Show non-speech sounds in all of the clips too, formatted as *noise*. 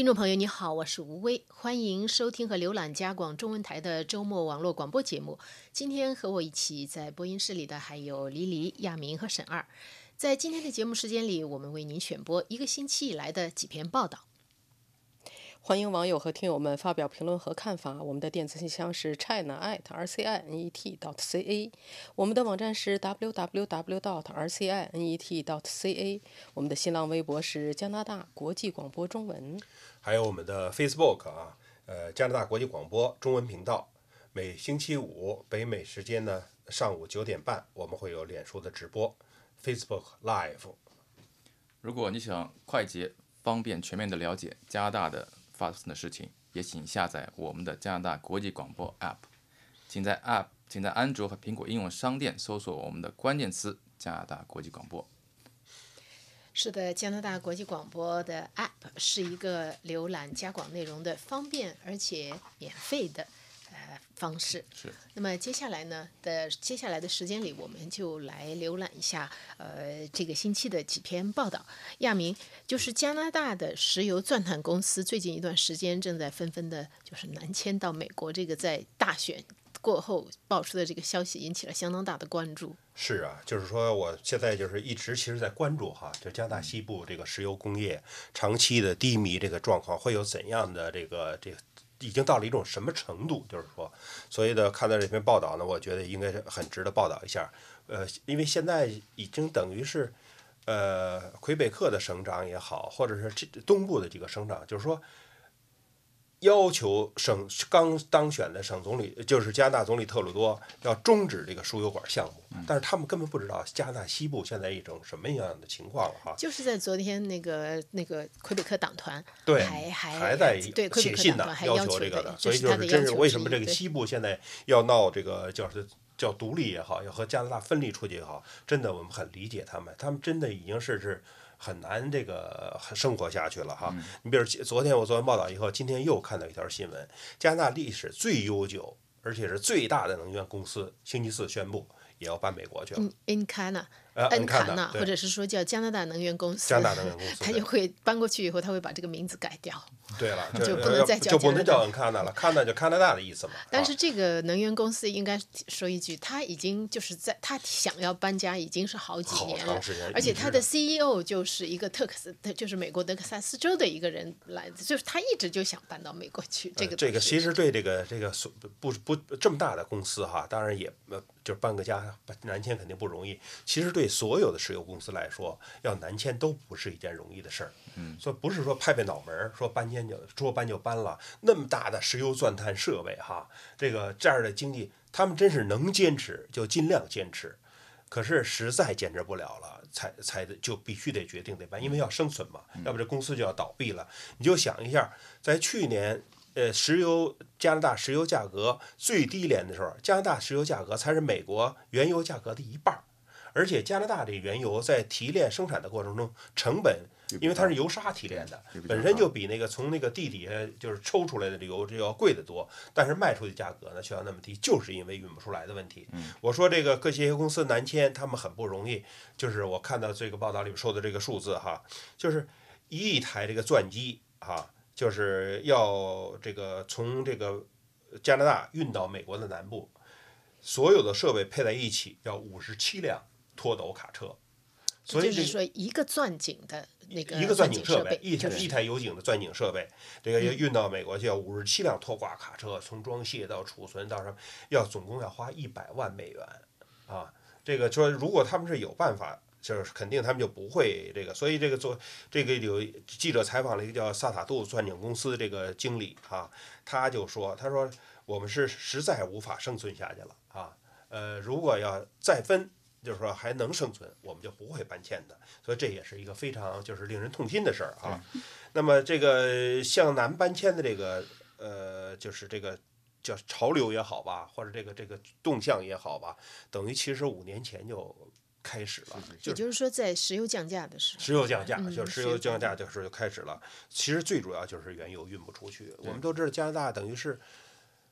听众朋友，你好，我是吴威，欢迎收听和浏览加广中文台的周末网络广播节目。今天和我一起在播音室里的还有黎黎、亚明和沈二。在今天的节目时间里，我们为您选播一个星期以来的几篇报道。欢迎网友和听友们发表评论和看法。我们的电子信箱是 china at rcinet dot ca，我们的网站是 www dot rcinet dot ca，我们的新浪微博是加拿大国际广播中文，还有我们的 Facebook 啊，呃，加拿大国际广播中文频道。每星期五北美时间呢上午九点半，我们会有脸书的直播 Facebook Live。如果你想快捷、方便、全面的了解加拿大的发生的事情，也请下载我们的加拿大国际广播 App。请在 App，请在安卓和苹果应用商店搜索我们的关键词“加拿大国际广播”。是的，加拿大国际广播的 App 是一个浏览加广内容的方便而且免费的呃方式。是。那么接下来呢的接下来的时间里，我们就来浏览一下呃这个星期的几篇报道。亚明，就是加拿大的石油钻探公司最近一段时间正在纷纷的，就是南迁到美国，这个在大选过后爆出的这个消息引起了相当大的关注。是啊，就是说我现在就是一直其实在关注哈，就加拿大西部这个石油工业长期的低迷这个状况会有怎样的这个这个。已经到了一种什么程度？就是说，所以呢，看到这篇报道呢，我觉得应该是很值得报道一下。呃，因为现在已经等于是，呃，魁北克的省长也好，或者是这东部的几个省长，就是说，要求省刚当选的省总理，就是加拿大总理特鲁多，要终止这个输油管项目。但是他们根本不知道加拿大西部现在一种什么样的情况了哈。就是在昨天，那个那个魁北克党团对还还还在写信呢党团，还要求这个的，所以就是真是为什么这个西部现在要闹这个叫是叫独立也好，要和加拿大分离出去也好，真的我们很理解他们，他们真的已经是是很难这个生活下去了哈。你比如昨天我做完报道以后，今天又看到一条新闻，加拿大历史最悠久而且是最大的能源公司星期四宣布也要搬美国去了。嗯，Encana 呃恩卡 Encana，纳，或者是说叫加拿大能源公司，加拿大能源公司 *laughs* 他就会搬过去以后，他会把这个名字改掉。*laughs* 对了，*laughs* 就不能再叫就不能加拿叫恩卡纳了，卡纳就加拿大的意思嘛。啊但是这个能源公司应该说一句，他已经就是在他想要搬家已经是好几年了而且他的 CEO 就是一个特克斯，就是美国德克萨斯州的一个人来自，就是他一直就想搬到美国去。这个呃这个其实对这个这个所不不不这么大的公司哈，当然也呃就是搬个家搬南迁肯定不容易。其实对所有的石油公司来说，要南迁都不是一件容易的事儿。嗯，所以不是说拍拍脑门儿说搬迁就说搬就搬了，那么大的石油钻探设备哈，这个这样的经济，他们真是能坚持就尽量坚持。可是实在坚持不了了，才才就必须得决定得搬，因为要生存嘛，要不这公司就要倒闭了。你就想一下，在去年，呃，石油加拿大石油价格最低廉的时候，加拿大石油价格才是美国原油价格的一半儿，而且加拿大这原油在提炼生产的过程中，成本因为它是油砂提炼的本身就比那个从那个地底下就是抽出来的这油这要贵得多，但是卖出去价格呢却要那么低，就是因为运不出来的问题。我说这个各些公司南迁，他们很不容易，就是我看到这个报道里面说的这个数字哈，就是一亿台这个钻机哈，就是要这个从这个加拿大运到美国的南部，所有的设备配在一起要五十七辆拖斗卡车，所以就是说一个钻井的那个一个钻井井设备，一台一台油井的钻井设备，这个要运到美国去要五十七辆拖挂卡车，从装卸到储存到什么，要总共要花一百万美元啊。这个说如果他们是有办法。就是肯定他们就不会这个，所以这个做这个有记者采访了一个叫萨塔杜钻井公司这个经理啊，他就说，他说我们是实在无法生存下去了啊，呃，如果要再分，就是说还能生存，我们就不会搬迁的，所以这也是一个非常就是令人痛心的事儿啊。那么这个向南搬迁的这个呃，就是这个叫潮流也好吧，或者这个这个动向也好吧，等于其实五年前就开始了，也就就是说在石油降价的时候，石油降价，嗯就是石油降价的时候就开始了。其实最主要就是原油运不出去。我们都知道加拿大等于是，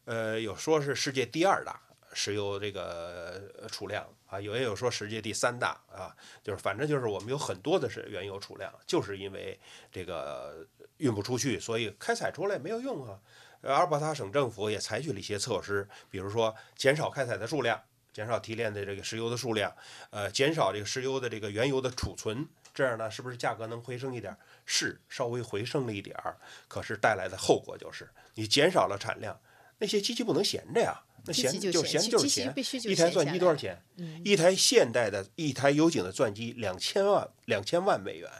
呃，有说是世界第二大石油这个储量啊，有也有说世界第三大啊，就是反正就是我们有很多的是原油储量，就是因为这个运不出去，所以开采出来没有用啊。阿尔伯塔省政府也采取了一些措施，比如说减少开采的数量，减少提炼的这个石油的数量，呃，减少这个石油的这个原油的储存，这样呢，是不是价格能回升一点？是稍微回升了一点儿，可是带来的后果就是你减少了产量，那些机器不能闲着呀。那闲就就闲就是闲必须，就一台钻机多少钱？一台现代的一台油井的钻机两千万两千万美元，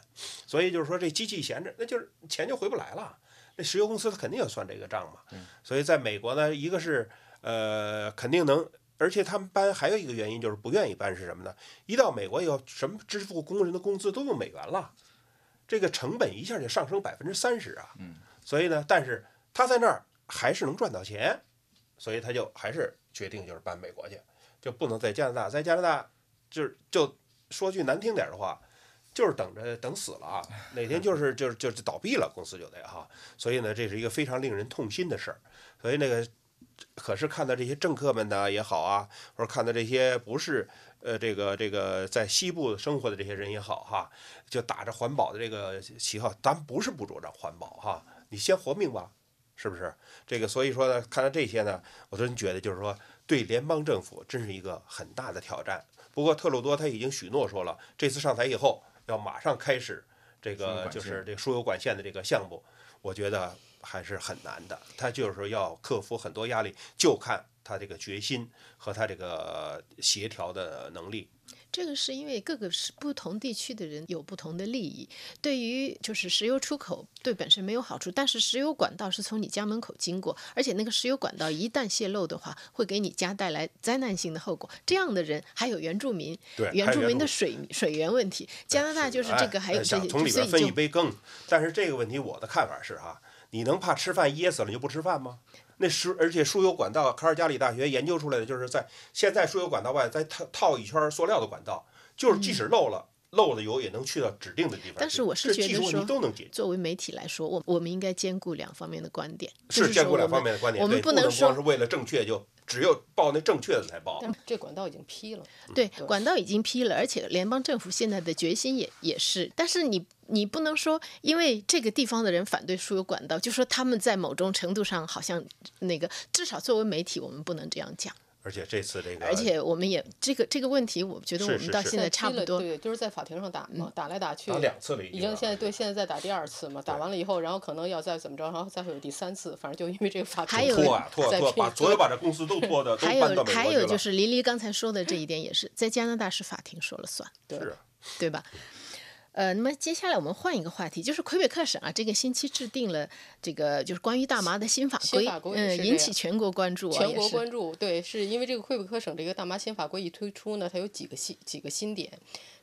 所以就是说这机器闲着，那就是钱就回不来了。那石油公司它肯定要算这个账嘛。所以在美国呢，一个是呃肯定能，而且他们搬还有一个原因就是不愿意搬是什么呢？一到美国以后，什么支付工人的工资都用美元了，这个成本一下就上升百分之三十啊。所以呢，但是他在那儿还是能赚到钱，所以他就还是决定就是搬美国去，就不能在加拿大，在加拿大就是就说句难听点的话，就是等着等死了啊！哪天就是就是就是倒闭了，公司就得哈。所以呢，这是一个非常令人痛心的事儿。所以那个，可是看到这些政客们呢也好啊，或者看到这些不是呃这个这个在西部生活的这些人也好哈，就打着环保的这个旗号，咱不是不主张环保哈，你先活命吧。是不是？这个所以说呢，看到这些呢，我真觉得就是说，对联邦政府真是一个很大的挑战。不过特鲁多他已经许诺说了，这次上台以后要马上开始这个就是这个输油管线的这个项目，我觉得还是很难的。他就是说要克服很多压力，就看他这个决心和他这个协调的能力。这个是因为各个是不同地区的人有不同的利益，对于就是石油出口对本身没有好处，但是石油管道是从你家门口经过，而且那个石油管道一旦泄漏的话，会给你家带来灾难性的后果。这样的人还有原住民，对原住民的水水源问题，加拿大就是这个还有哎这些，想从里边分一杯羹。但是这个问题我的看法是哈，你能怕吃饭噎死了你就不吃饭吗？那输而且输油管道，卡尔加里大学研究出来的就是在现在输油管道外再套套一圈塑料的管道，就是即使漏了。漏的油也能去到指定的地方，但是我是觉得说都能解决，作为媒体来说，我我们应该兼顾两方面的观点，就是兼顾两方面的观点，我们对不能说光是为了正确就只有报那正确的才报。但这管道已经批了，对，管道已经批了，而且联邦政府现在的决心也也是，但是你你不能说，因为这个地方的人反对输油管道，就说他们在某种程度上好像那个，至少作为媒体，我们不能这样讲。而且这次这个，而且我们也这个这个问题，我觉得我们到现在差不多。对，就是在法庭上打嘛，打来打去，打两次了已经啊已经现在对现在在打第二次嘛，打完了以后，然后可能要再怎么着，然后再会有第三次，反正就因为这个法庭还有拖啊拖啊拖把所有把这公司都拖的 *laughs* 都还搬到美有还。有就是黎黎刚才说的这一点也是，在加拿大是法庭说了算，对是对吧？呃，那么接下来我们换一个话题，就是魁北克省啊，这个星期制定了这个就是关于大麻的新法规，新法规引起全国关注啊，全国关注，对，是因为这个魁北克省这个大麻新法规一推出呢，它有几个新几个新点，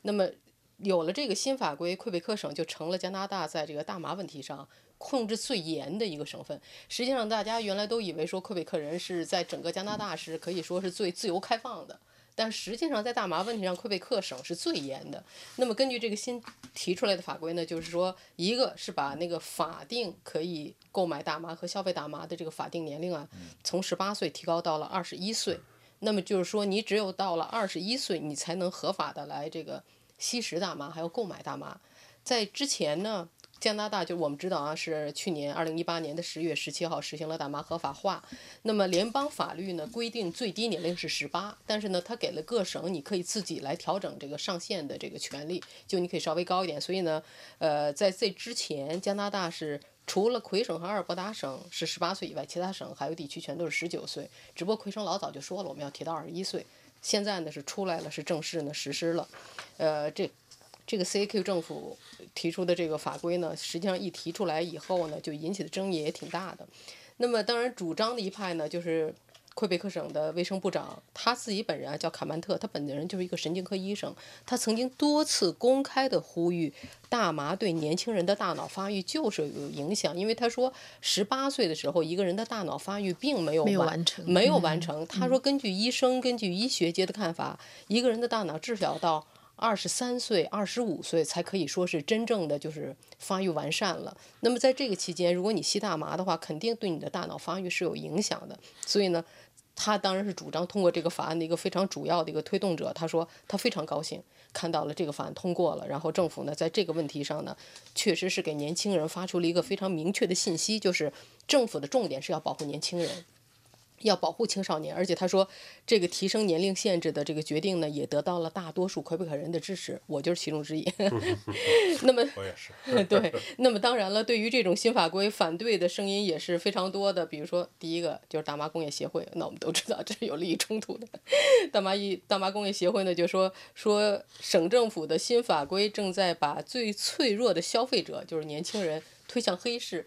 那么有了这个新法规，魁北克省就成了加拿大在这个大麻问题上控制最严的一个省份。实际上，大家原来都以为说魁北克人是在整个加拿大是可以说是最自由开放的。但实际上，在大麻问题上，魁北克省是最严的。那么，根据这个新提出来的法规呢，就是说，一个是把那个法定可以购买大麻和消费大麻的这个法定年龄啊，从十八岁提高到了二十一岁。那么就是说，你只有到了二十一岁，你才能合法的来这个吸食大麻，还有购买大麻。在之前呢，加拿大就我们知道啊，是去年二零一八年的十月十七号实行了大麻合法化。那么联邦法律呢规定最低年龄是十八，但是呢，它给了各省你可以自己来调整这个上限的这个权利，就你可以稍微高一点。所以呢，呃，在这之前，加拿大是。除了魁省和阿尔伯达省是十八岁以外，其他省还有地区全都是十九岁。只不过魁省老早就说了，我们要提到二十一岁。现在呢是出来了，是正式呢实施了。呃，这这个 CAQ 政府提出的这个法规呢，实际上一提出来以后呢，就引起的争议也挺大的。那么当然主张的一派呢，就是魁北克省的卫生部长，他自己本人啊叫卡曼特，他本人就是一个神经科医生，他曾经多次公开的呼吁，大麻对年轻人的大脑发育就是有影响，因为他说十八岁的时候，一个人的大脑发育并没有完完成没有嗯完成。他说，根据医生根据医学界的看法，一个人的大脑至少到二十三岁、二十五岁才可以说是真正的就是发育完善了。那么在这个期间，如果你吸大麻的话，肯定对你的大脑发育是有影响的。所以呢，他当然是主张通过这个法案的一个非常主要的一个推动者。他说他非常高兴看到了这个法案通过了，然后政府呢在这个问题上呢，确实是给年轻人发出了一个非常明确的信息，就是政府的重点是要保护年轻人。要保护青少年，而且他说，这个提升年龄限制的这个决定呢，也得到了大多数魁北克人的支持，我就是其中之一。*laughs* 那么，我也是。*laughs* 对，那么当然了，对于这种新法规，反对的声音也是非常多的。比如说，第一个就是大麻工业协会，那我们都知道这是有利益冲突的。*laughs* 大麻一大麻工业协会呢，就说说省政府的新法规正在把最脆弱的消费者，就是年轻人推向黑市。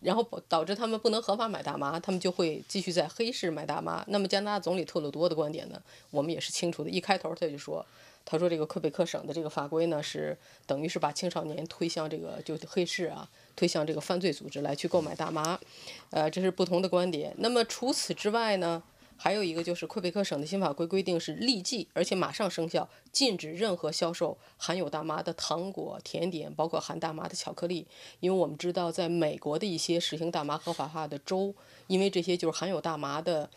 然后导致他们不能合法买大麻，他们就会继续在黑市买大麻。那么加拿大总理特鲁多的观点呢？我们也是清楚的。一开头他就说，他说这个魁北克省的这个法规呢，是等于是把青少年推向这个就黑市啊，推向这个犯罪组织来去购买大麻。呃，这是不同的观点。那么除此之外呢？还有一个就是魁北克省的新法规规定是立即而且马上生效，禁止任何销售含有大麻的糖果、甜点，包括含大麻的巧克力。因为我们知道，在美国的一些实行大麻合法化的州，因为这些就是含有大麻的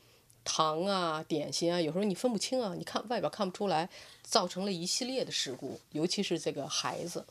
糖啊、点心啊，有时候你分不清啊，你看外表看不出来，造成了一系列的事故，尤其是这个孩子，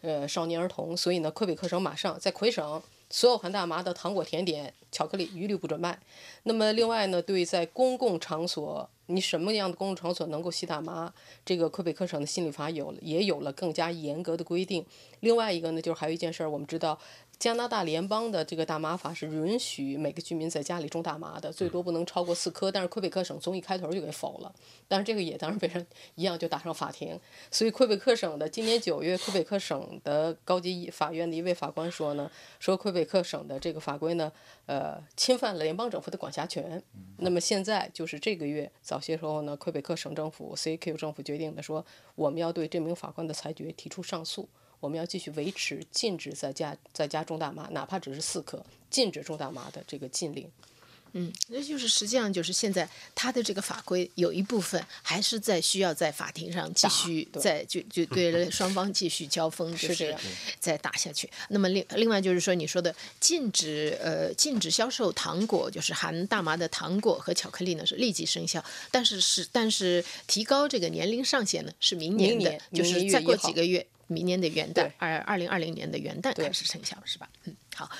呃，少年儿童。所以呢，魁北克省马上在魁省。所有含大麻的糖果、甜点、巧克力一律不准卖。那么，另外呢，对在公共场所，你什么样的公共场所能够吸大麻，这个魁北克省的心理法有也有了更加严格的规定。另外一个呢，就是还有一件事儿，我们知道。加拿大联邦的这个大麻法是允许每个居民在家里种大麻的，最多不能超过四颗。但是魁北克省从一开头就给否了，但是这个也当然被人一样就打上法庭。所以魁北克省的今年九月，魁北克省的高级法院的一位法官说呢，说魁北克省的这个法规呢，呃，侵犯了联邦政府的管辖权。那么现在就是这个月早些时候呢，魁北克省政府 CQ 政府决定的说，我们要对这名法官的裁决提出上诉。我们要继续维持禁止在家在家种大麻，哪怕只是四颗，禁止种大麻的这个禁令。嗯，那就是实际上就是现在他的这个法规有一部分还是在需要在法庭上继续在就就对双方继续交锋，*laughs* 就是再打下去。那么另另外就是说你说的禁止呃禁止销售糖果，就是含大麻的糖果和巧克力呢是立即生效，但是是但是提高这个年龄上限呢是明年的，就是再过几个月。明年的元旦，二二零二零年的元旦开始生效，是吧？嗯，好，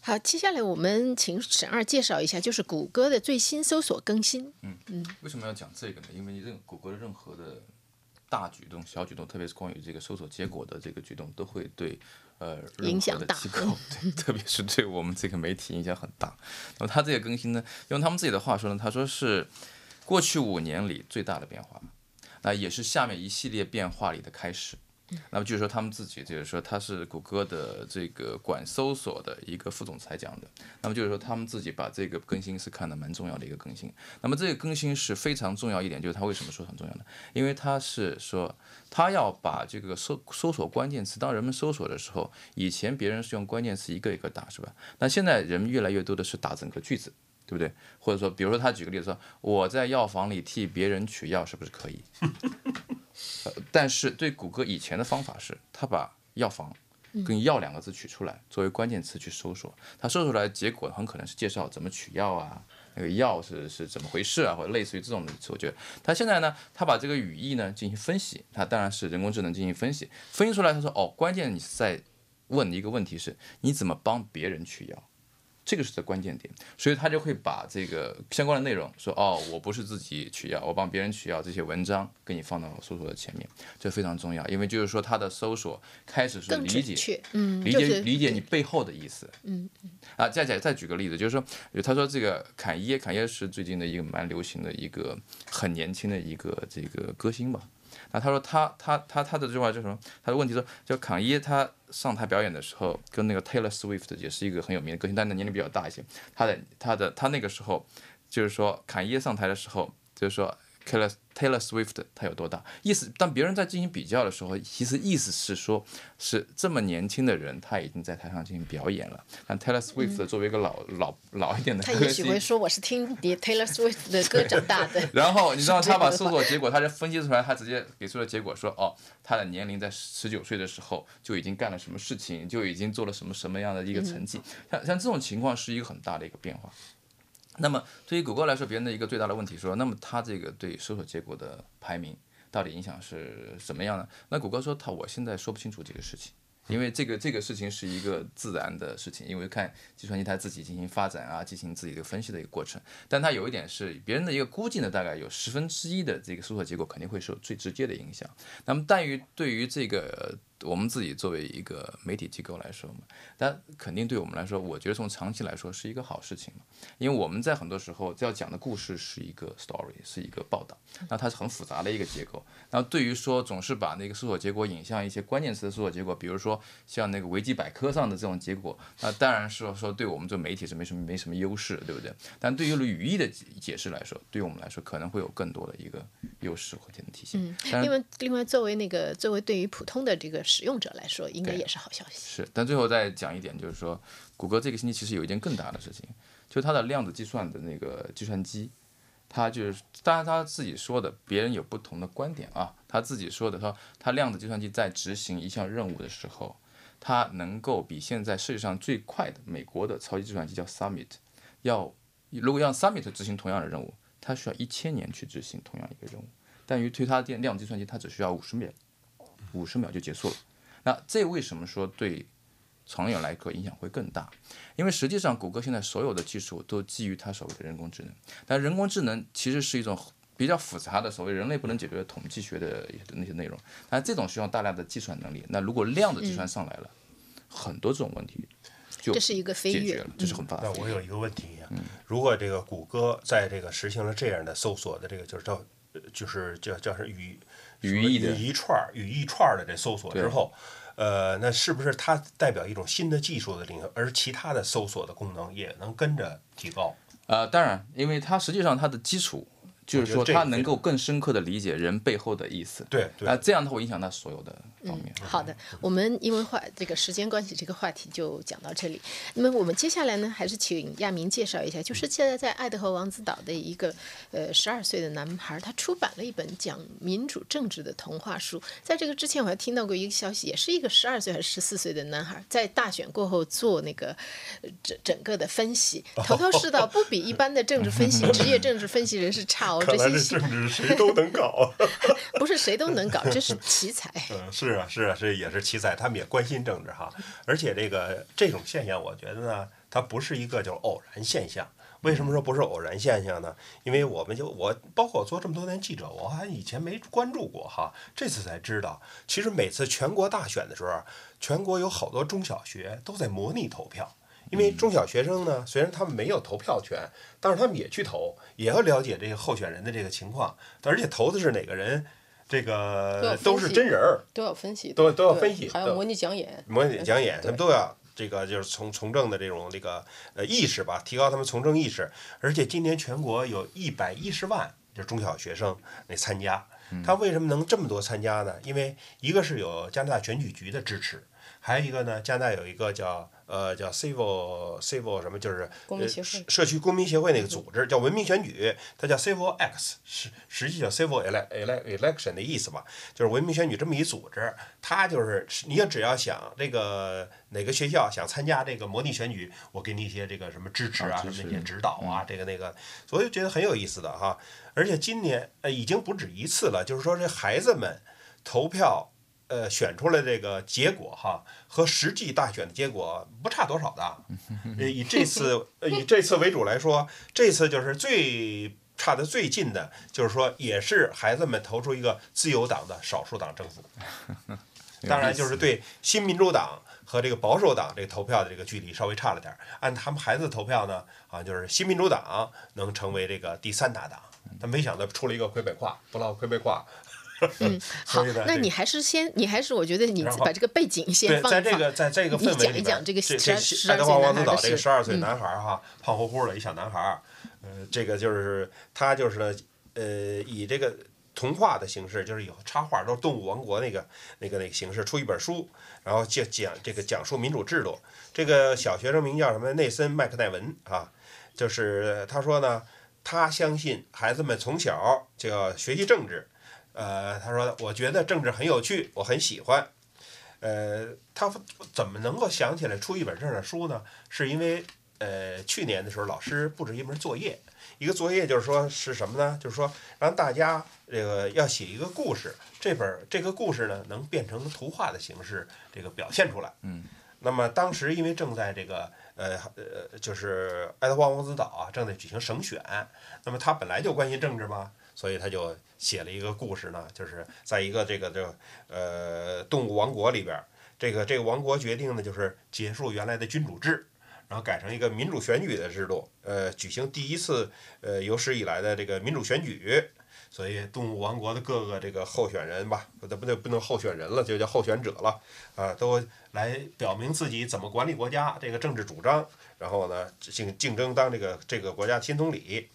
好，接下来我们请沈二介绍一下，就是谷歌的最新搜索更新。嗯嗯，为什么要讲这个呢？因为任谷歌的任何的大举动、小举动，特别是关于这个搜索结果的这个举动，都会对呃影响大，对 *laughs* 特别是对我们这个媒体影响很大。那么他这个更新呢，用他们自己的话说呢，他说是过去五年里最大的变化，那也是下面一系列变化里的开始。那么就是说，他们自己就是说，他是谷歌的这个管搜索的一个副总裁讲的。那么就是说，他们自己把这个更新是看的蛮重要的一个更新。那么这个更新是非常重要一点，就是他为什么说很重要呢？因为他是说，他要把这个搜搜索关键词，当人们搜索的时候，以前别人是用关键词一个一个打，是吧？那现在人们越来越多的是打整个句子。对不对？或者说，比如说他举个例子说，我在药房里替别人取药，是不是可以？*laughs* 但是对谷歌以前的方法是，他把药房跟药两个字取出来，作为关键词去搜索，他搜出来结果很可能是介绍怎么取药啊，那个药是是怎么回事啊，或者类似于这种的。我觉得他现在呢，他把这个语义呢进行分析，他当然是人工智能进行分析，分析出来他说，哦，关键你是在问一个问题是，你怎么帮别人取药？这个是的关键点，所以他就会把这个相关的内容说哦，我不是自己取药，我帮别人取药，这些文章给你放到搜索的前面，这非常重要，因为就是说他的搜索开始是理解，嗯，理解理解你背后的意思，嗯啊，再再再举个例子，就是说，他说这个侃耶，侃耶是最近的一个蛮流行的一个很年轻的一个这个歌星吧。那他说他他他他的这句话叫什么？他的问题说，就坎耶他上台表演的时候，跟那个 Taylor Swift 也是一个很有名的歌星，但是年龄比较大一些。他的他的他那个时候，就是说坎耶上台的时候，就是说。Taylor Taylor Swift 他有多大？意思当别人在进行比较的时候，其实意思是说，是这么年轻的人，他已经在台上进行表演了。但 Taylor Swift 作为一个老老老一点的，他也许会说我是听 Taylor Swift 的歌长大的。*laughs* 然后你知道他把搜索结果，他就分析出来，他直接给出了结果说，哦，他的年龄在十九岁的时候就已经干了什么事情，就已经做了什么什么样的一个成绩。像像这种情况是一个很大的一个变化。那么对于谷歌来说，别人的一个最大的问题说，那么它这个对搜索结果的排名到底影响是怎么样呢？那谷歌说，它我现在说不清楚这个事情。因为这个这个事情是一个自然的事情，因为看计算机它自己进行发展啊，进行自己的分析的一个过程。但它有一点是别人的一个估计呢，大概有十分之一的这个搜索结果肯定会受最直接的影响。那么，但于对于这个我们自己作为一个媒体机构来说嘛，但肯定对我们来说，我觉得从长期来说是一个好事情嘛。因为我们在很多时候要讲的故事是一个 story，是一个报道，那它是很复杂的一个结构。那对于说总是把那个搜索结果引向一些关键词的搜索结果，比如说像那个维基百科上的这种结果，那当然是说对我们做媒体是没什么没什么优势，对不对？但对于语义的解释来说，对于我们来说可能会有更多的一个优势或者体现。嗯，另外另外作为那个作为对于普通的这个使用者来说，应该也是好消息。是，但最后再讲一点，就是说谷歌这个星期其实有一件更大的事情，就它的量子计算的那个计算机。它就是，当然他自己说的，别人有不同的观点啊。他自己说的，说他量子计算机在执行一项任务的时候，它能够比现在世界上最快的美国的超级计算机叫 Summit，要如果让 Summit 执行同样的任务，它需要一千年去执行同样一个任务。但于推它电量子计算机，它只需要五十秒，五十秒就结束了。那这为什么说对？长远来说影响会更大，因为实际上谷歌现在所有的技术都基于它所谓的人工智能，但人工智能其实是一种比较复杂的所谓人类不能解决的统计学的那些内容，但这种需要大量的计算能力。那如果量的计算上来了，很多这种问题就这是一个飞跃了，这是很大。那我有一个问题啊，如果这个谷歌在这个实行了这样的搜索的这个就是叫就是叫叫是语语义的语义串语义串的这搜索之后。呃，那是不是它代表一种新的技术的领域，而其他的搜索的功能也能跟着提高？呃，当然，因为它实际上它的基础。就是说，他能够更深刻的理解人背后的意思。对，啊，这样它会影响他所有的方面。好的，我们因为话这个时间关系，这个话题就讲到这里。那么我们接下来呢，还是请亚明介绍一下，就是现在在爱德荷王子岛的一个呃十二岁的男孩，他出版了一本讲民主政治的童话书。在这个之前，我还听到过一个消息，也是一个十二岁还是十四岁的男孩，在大选过后做那个整整个的分析，头头是道，不比一般的政治分析、*laughs* 职业政治分析人士差哦。看来这政治谁都能搞，*laughs* 不是谁都能搞，这是奇才。*laughs* 嗯，是啊，是啊，这也是奇才，他们也关心政治哈。而且这个这种现象，我觉得呢，它不是一个就是偶然现象。为什么说不是偶然现象呢？因为我们就我包括我做这么多年记者，我还以前没关注过哈，这次才知道，其实每次全国大选的时候，全国有好多中小学都在模拟投票。因为中小学生呢，虽然他们没有投票权，但是他们也去投，也要了解这个候选人的这个情况，而且投的是哪个人，这个都是真人儿，都要分析，都都要分析，还要模拟讲演，模拟讲演，他们都要这个就是从从政的这种这个呃意识吧，提高他们从政意识。而且今年全国有一百一十万就中小学生来参加，他为什么能这么多参加呢？因为一个是有加拿大选举局的支持，还有一个呢，加拿大有一个叫。呃，叫 civil civil 什么，就是社区公民协会那个组织叫文明选举，它叫 civil X，实实际叫 civil ele ele election 的意思吧，就是文明选举这么一组织，它就是你要只要想这个哪个学校想参加这个模拟选举，我给你一些这个什么支持啊，什么那些指导啊，这个那个，所以觉得很有意思的哈。而且今年呃已经不止一次了，就是说这孩子们投票。呃，选出来这个结果哈，和实际大选的结果不差多少的。*laughs* 以这次以这次为主来说，这次就是最差的最近的，就是说也是孩子们投出一个自由党的少数党政府。*laughs* 当然，就是对新民主党和这个保守党这个投票的这个距离稍微差了点儿。按他们孩子投票呢，啊，就是新民主党能成为这个第三大党。但没想到出了一个魁北克，不落魁北克。*laughs* 嗯，*laughs* 好，那你还是先，你还是我觉得你把这个背景先放在这个在这个氛围里讲一讲这个十二十二岁王子岛这个十二岁男孩哈，胖乎乎的一小男孩儿，呃，这个就是他就是呢，呃，以这个童话的形式，就是以插画都是动物王国那个那个那个形式出一本书，然后就讲这个讲述民主制度。这个小学生名叫什么？内森麦克奈文啊，就是他说呢，他相信孩子们从小就要学习政治。呃，他说，我觉得政治很有趣，我很喜欢。呃，他怎么能够想起来出一本这样的书呢？是因为呃去年的时候，老师布置一门作业，一个作业就是说是什么呢？就是说让大家这个要写一个故事，这本儿这个故事呢能变成图画的形式这个表现出来。嗯。那么当时因为正在这个呃呃就是爱德华王子岛啊正在举行省选，那么他本来就关心政治嘛，所以他就写了一个故事呢，就是在一个这个这个呃动物王国里边，这个这个王国决定呢就是结束原来的君主制。然后改成一个民主选举的制度，呃，举行第一次呃有史以来的这个民主选举，所以动物王国的各个这个候选人吧，不对不对不能候选人了，就叫候选者了，啊，都来表明自己怎么管理国家这个政治主张，然后呢竞竞争当这个这个国家新总理，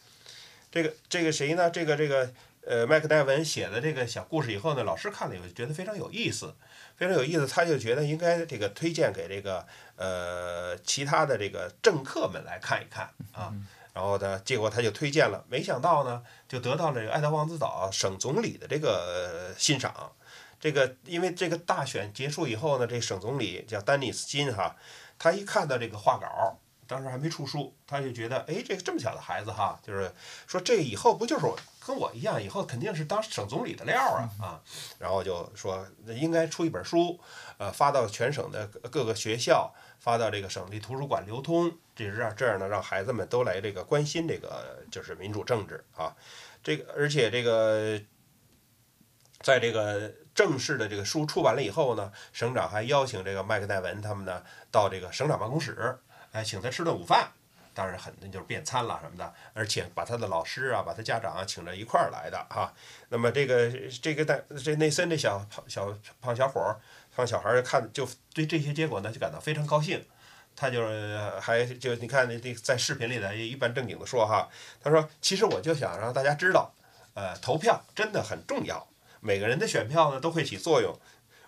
这个这个谁呢？这个这个呃麦克戴文写的这个小故事以后呢，老师看了以后觉得非常有意思，非常有意思，他就觉得应该这个推荐给这个。呃，其他的这个政客们来看一看啊，然后呢，结果他就推荐了，没想到呢，就得到了这个爱德王子岛省总理的这个欣赏。这个因为这个大选结束以后呢，这省总理叫丹尼斯金哈，他一看到这个画稿，当时还没出书，他就觉得，哎，这个这么小的孩子哈，就是说这以后不就是我跟我一样，以后肯定是当省总理的料啊啊，然后就说应该出一本书，呃，发到全省的各个学校。发到这个省立图书馆流通，这是让这样呢，让孩子们都来这个关心这个就是民主政治啊。这个而且这个，在这个正式的这个书出版了以后呢，省长还邀请这个麦克戴文他们呢到这个省长办公室，哎，请他吃顿午饭，当然很那就是便餐了什么的，而且把他的老师啊，把他家长啊请着一块儿来的哈。那么这个这个戴这内森这小胖小胖小伙儿。胖小孩儿看，就对这些结果呢，就感到非常高兴。他就还就你看那那在视频里呢，一本正经的说哈，他说：“其实我就想让大家知道，呃，投票真的很重要。每个人的选票呢都会起作用，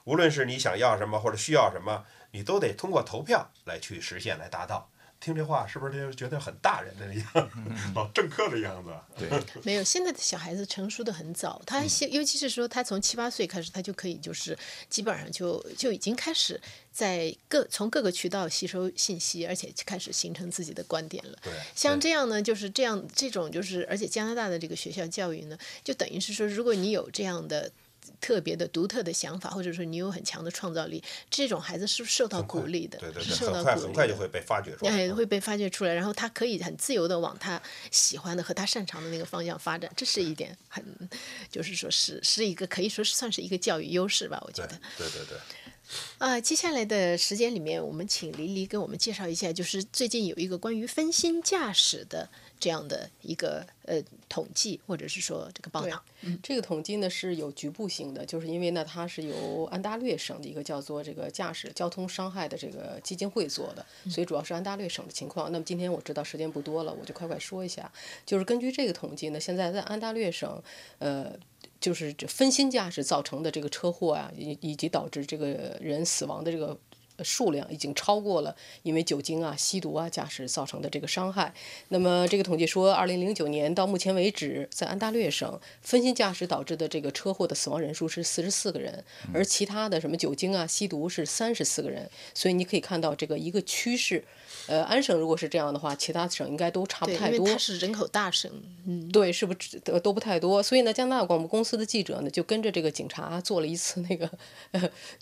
无论是你想要什么或者需要什么，你都得通过投票来去实现来达到。”听这话是不是就觉得很大人的样子，*laughs* 老政客的样子？对，*laughs* 没有。现在的小孩子成熟的很早，他尤其是说他从七八岁开始，他就可以就是基本上就就已经开始在各从各个渠道吸收信息，而且开始形成自己的观点了。对，像这样呢，就是这样这种就是，而且加拿大的这个学校教育呢，就等于是说，如果你有这样的。特别的、独特的想法，或者说你有很强的创造力，这种孩子是受到鼓励的，对对对，很快很快就会被发掘出来，会被发掘出来，然后他可以很自由的往他喜欢的和他擅长的那个方向发展，这是一点很，就是说是是一个可以说是算是一个教育优势吧，我觉得。对对对。啊，接下来的时间里面，我们请黎黎给我们介绍一下，就是最近有一个关于分心驾驶的。这样的一个呃统计，或者是说这个报道，这个统计呢是有局部性的，就是因为呢它是由安大略省的一个叫做这个驾驶交通伤害的这个基金会做的，所以主要是安大略省的情况。那么今天我知道时间不多了，我就快快说一下，就是根据这个统计呢，现在在安大略省，呃，就是这分心驾驶造成的这个车祸啊，以以及导致这个人死亡的这个。数量已经超过了因为酒精啊、吸毒啊驾驶造成的这个伤害。那么这个统计说，二零零九年到目前为止，在安大略省分心驾驶导致的这个车祸的死亡人数是四十四个人，而其他的什么酒精啊、吸毒是三十四个人。所以你可以看到这个一个趋势。呃，安省如果是这样的话，其他省应该都差不太多。因为它是人口大省，嗯，对，是不是都不太多？所以呢，加拿大广播公司的记者呢，就跟着这个警察做了一次那个，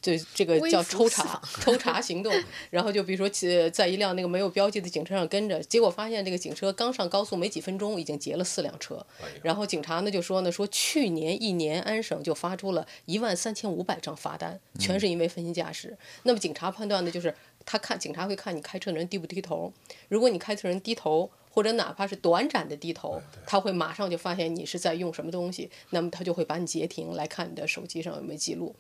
就这个叫抽查抽查 *laughs* 行动。然后就比如说，在一辆那个没有标记的警车上跟着，结果发现这个警车刚上高速没几分钟，已经截了四辆车。然后警察呢就说呢，说去年一年安省就发出了一万三千五百张罚单，全是因为分心驾驶。那么警察判断呢就是。他看警察会看你开车的人低不低头，如果你开车人低头，或者哪怕是短暂的低头，他会马上就发现你是在用什么东西，那么他就会把你截停来看你的手机上有没有记录。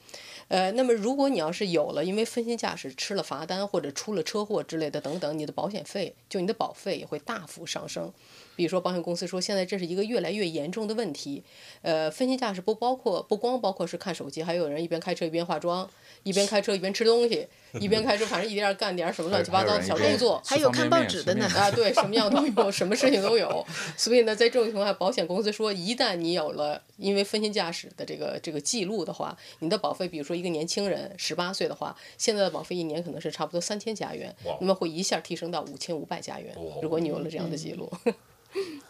呃，那么如果你要是有了因为分心驾驶吃了罚单或者出了车祸之类的等等，你的保险费就你的保费也会大幅上升。比如说保险公司说现在这是一个越来越严重的问题，呃，分心驾驶不包括不光包括是看手机，还有人一边开车一边化妆。一边开车一边吃东西，*laughs* 一边开车，反正一边干点什么乱七八糟的小动作。还有看报纸的呢。啊，对，什么样都有，*laughs* 什么事情都有。所以呢，在这种情况下，保险公司说，一旦你有了因为分心驾驶的这个这个记录的话，你的保费，比如说一个年轻人十八岁的话，现在的保费一年可能是差不多三千加元，那么会一下提升到五千五百加元哦。如果你有了这样的记录，*laughs*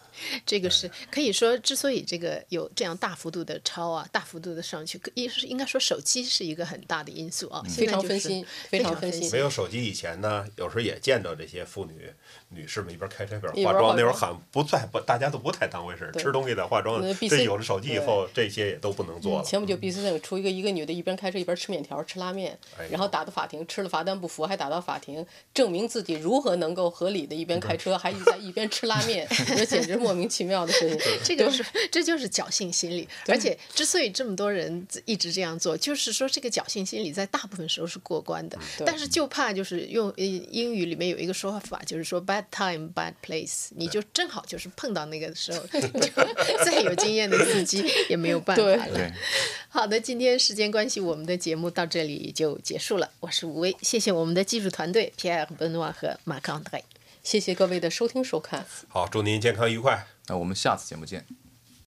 这个是可以说，之所以这个有这样大幅度的超啊，大幅度的上去，一是应该说手机是一个很大的因素啊，非常分心，非常分心。没。有手机以前呢，有时候也见到这些妇女女士们一边开车一边化妆，那会儿喊不在不，大家都不太当回事儿，吃东西在化妆这有了手机以后，这些也都不能做了。前不久 B C 上出一个一个女的，一边开车一边吃面条、吃拉面然后打到法庭，吃了罚单不服，还打到法庭，证明自己如何能够合理的一边开车，还 *laughs* 在一边吃拉面，*laughs* 这简直莫名其妙的事情。这个是这就是侥幸心理，而且之所以这么多人一直这样做，就是说这个侥幸心理在大部分时候是过关的，但是就怕就是用呃英语里面有一个说法，就是说 bad time bad place，你就正好就是碰到那个时候，就 *laughs* *laughs* 再有经验的司机也没有办法了。对，好的，今天时间关系，我们的节目到这里就结束了。我是吴威，谢谢我们的技术团队 Pierre Benoit 和马康泰。谢谢各位的收听收看。好，祝您健康愉快。那我们下次节目见。